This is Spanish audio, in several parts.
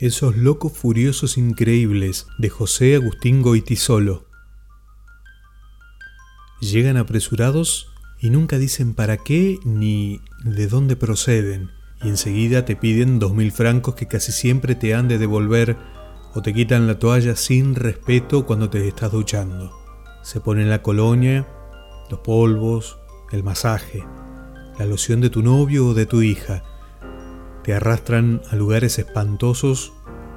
Esos locos furiosos increíbles de José Agustín Goitisolo. Llegan apresurados y nunca dicen para qué ni de dónde proceden, y enseguida te piden dos mil francos que casi siempre te han de devolver o te quitan la toalla sin respeto cuando te estás duchando. Se ponen la colonia, los polvos, el masaje, la loción de tu novio o de tu hija, te arrastran a lugares espantosos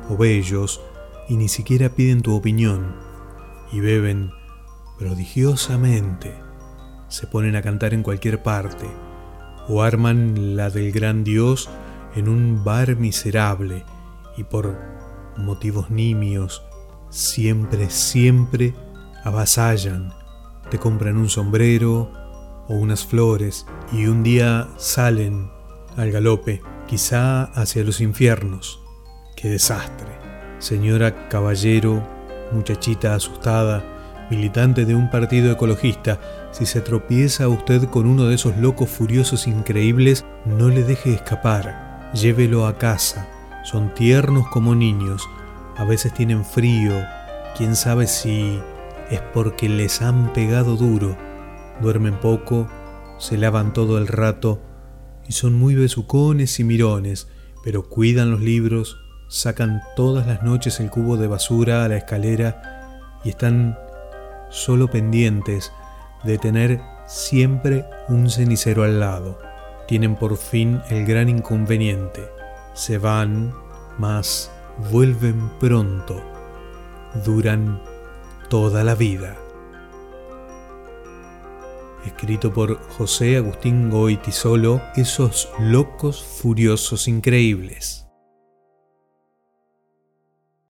o bellos y ni siquiera piden tu opinión y beben prodigiosamente. Se ponen a cantar en cualquier parte o arman la del gran Dios en un bar miserable y por motivos nimios siempre, siempre avasallan. Te compran un sombrero o unas flores y un día salen al galope quizá hacia los infiernos. ¡Qué desastre! Señora caballero, muchachita asustada, militante de un partido ecologista, si se tropieza usted con uno de esos locos furiosos increíbles, no le deje escapar, llévelo a casa. Son tiernos como niños, a veces tienen frío, quién sabe si es porque les han pegado duro, duermen poco, se lavan todo el rato y son muy besucones y mirones, pero cuidan los libros, sacan todas las noches el cubo de basura a la escalera y están solo pendientes de tener siempre un cenicero al lado. Tienen por fin el gran inconveniente. Se van, mas vuelven pronto. Duran toda la vida escrito por José Agustín Goitisolo, Esos locos furiosos increíbles.